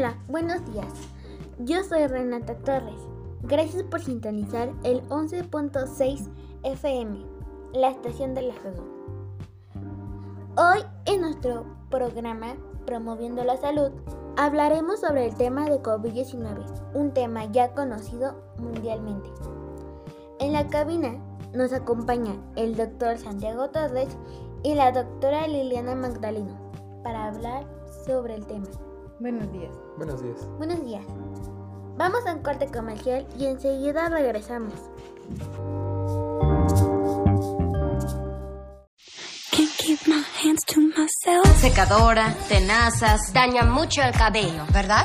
Hola, buenos días. Yo soy Renata Torres. Gracias por sintonizar el 11.6 FM, la estación de la salud. Hoy en nuestro programa Promoviendo la Salud hablaremos sobre el tema de COVID-19, un tema ya conocido mundialmente. En la cabina nos acompaña el doctor Santiago Torres y la doctora Liliana Magdaleno para hablar sobre el tema. Buenos días. Buenos días. Buenos días. Vamos a un corte comercial y enseguida regresamos. Secadora, tenazas, daña mucho el cabello, ¿verdad?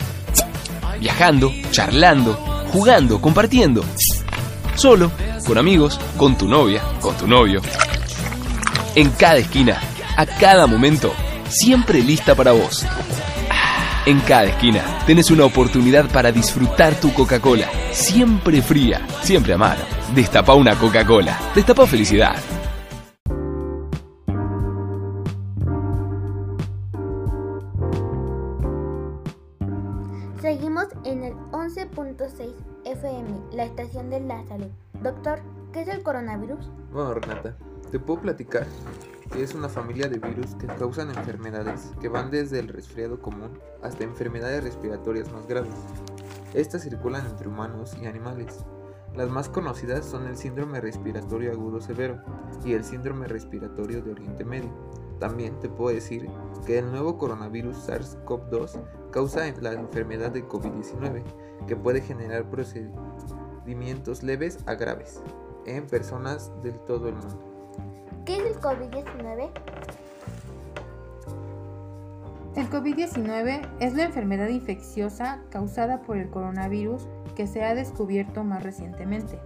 Viajando, charlando, jugando, compartiendo. Solo con amigos, con tu novia, con tu novio. En cada esquina, a cada momento, siempre lista para vos. En cada esquina tenés una oportunidad para disfrutar tu Coca-Cola, siempre fría, siempre a. Destapa una Coca-Cola, destapa felicidad. Seguimos en el 11.6 FM, la estación de la salud. Doctor, ¿qué es el coronavirus? Bueno, Renata, te puedo platicar que es una familia de virus que causan enfermedades que van desde el resfriado común hasta enfermedades respiratorias más graves. Estas circulan entre humanos y animales. Las más conocidas son el síndrome respiratorio agudo severo y el síndrome respiratorio de Oriente Medio. También te puedo decir que el nuevo coronavirus SARS-CoV-2 causa la enfermedad de COVID-19, que puede generar procedimientos leves a graves en personas del todo el mundo. ¿Qué es el COVID-19? El COVID-19 es la enfermedad infecciosa causada por el coronavirus que se ha descubierto más recientemente.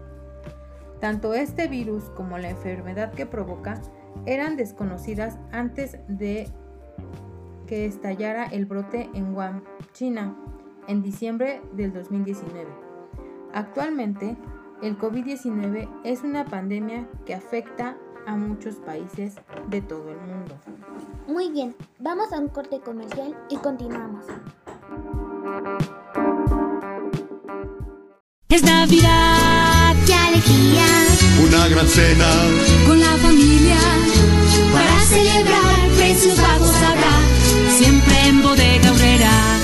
Tanto este virus como la enfermedad que provoca eran desconocidas antes de que estallara el brote en Wuhan, China, en diciembre del 2019. Actualmente, el COVID-19 es una pandemia que afecta a muchos países de todo el mundo. Muy bien, vamos a un corte comercial y continuamos. Es Navidad, qué alegría. Una gran cena con la familia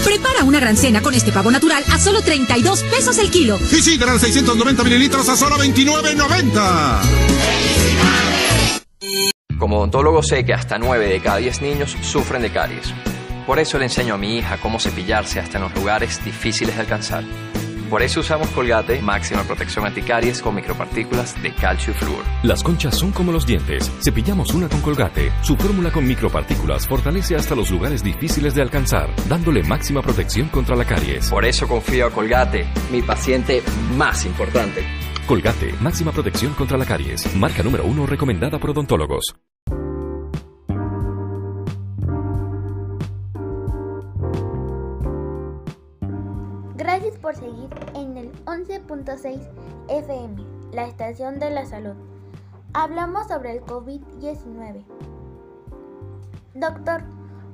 Prepara una gran cena con este pavo natural a solo 32 pesos el kilo. Y sidra 690 mililitros a solo 29.90. Como odontólogo sé que hasta 9 de cada 10 niños sufren de caries. Por eso le enseño a mi hija cómo cepillarse hasta en los lugares difíciles de alcanzar. Por eso usamos Colgate máxima protección anticaries con micropartículas de calcio y flúor. Las conchas son como los dientes. Cepillamos una con Colgate. Su fórmula con micropartículas fortalece hasta los lugares difíciles de alcanzar, dándole máxima protección contra la caries. Por eso confío a Colgate, mi paciente más importante. Colgate, máxima protección contra la caries. Marca número uno recomendada por odontólogos. FM, la estación de la salud. Hablamos sobre el COVID-19. Doctor,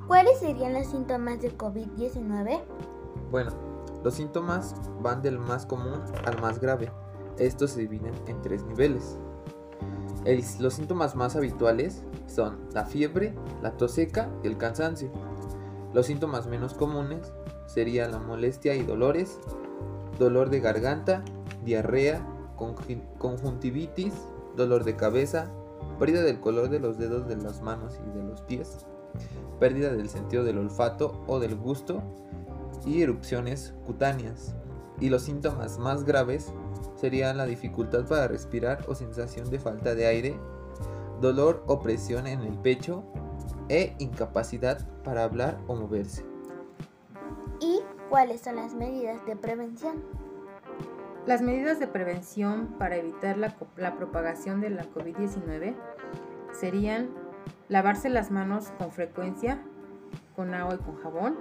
¿cuáles serían los síntomas del COVID-19? Bueno, los síntomas van del más común al más grave. Estos se dividen en tres niveles. Los síntomas más habituales son la fiebre, la tos seca y el cansancio. Los síntomas menos comunes serían la molestia y dolores, dolor de garganta, diarrea, conjuntivitis, dolor de cabeza, pérdida del color de los dedos de las manos y de los pies, pérdida del sentido del olfato o del gusto y erupciones cutáneas. Y los síntomas más graves serían la dificultad para respirar o sensación de falta de aire, dolor o presión en el pecho e incapacidad para hablar o moverse. ¿Y cuáles son las medidas de prevención? Las medidas de prevención para evitar la, la propagación de la COVID-19 serían lavarse las manos con frecuencia, con agua y con jabón,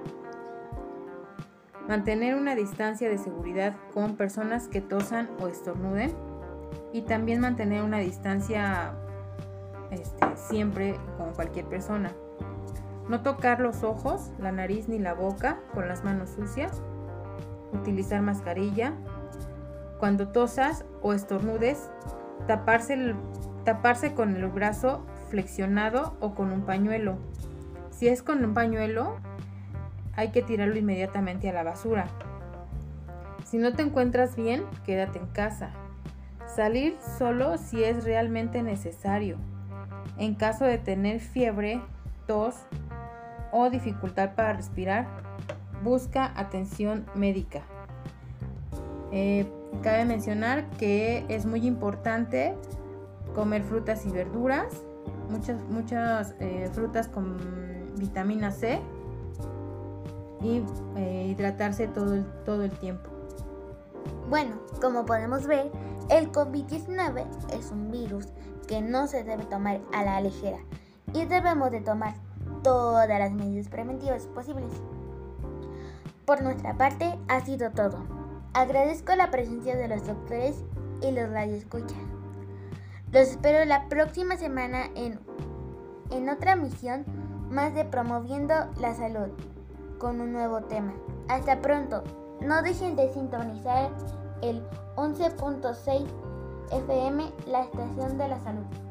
mantener una distancia de seguridad con personas que tosan o estornuden y también mantener una distancia este, siempre con cualquier persona. No tocar los ojos, la nariz ni la boca con las manos sucias. Utilizar mascarilla. Cuando tosas o estornudes, taparse, taparse con el brazo flexionado o con un pañuelo. Si es con un pañuelo, hay que tirarlo inmediatamente a la basura. Si no te encuentras bien, quédate en casa. Salir solo si es realmente necesario. En caso de tener fiebre, tos o dificultad para respirar, busca atención médica. Eh, cabe mencionar que es muy importante comer frutas y verduras, muchas, muchas eh, frutas con vitamina C y eh, hidratarse todo todo el tiempo. Bueno, como podemos ver, el COVID-19 es un virus que no se debe tomar a la ligera y debemos de tomar todas las medidas preventivas posibles. Por nuestra parte ha sido todo. Agradezco la presencia de los doctores y los radioescuchas. Los espero la próxima semana en, en otra misión más de Promoviendo la Salud con un nuevo tema. Hasta pronto. No dejen de sintonizar el 11.6 FM, la estación de la salud.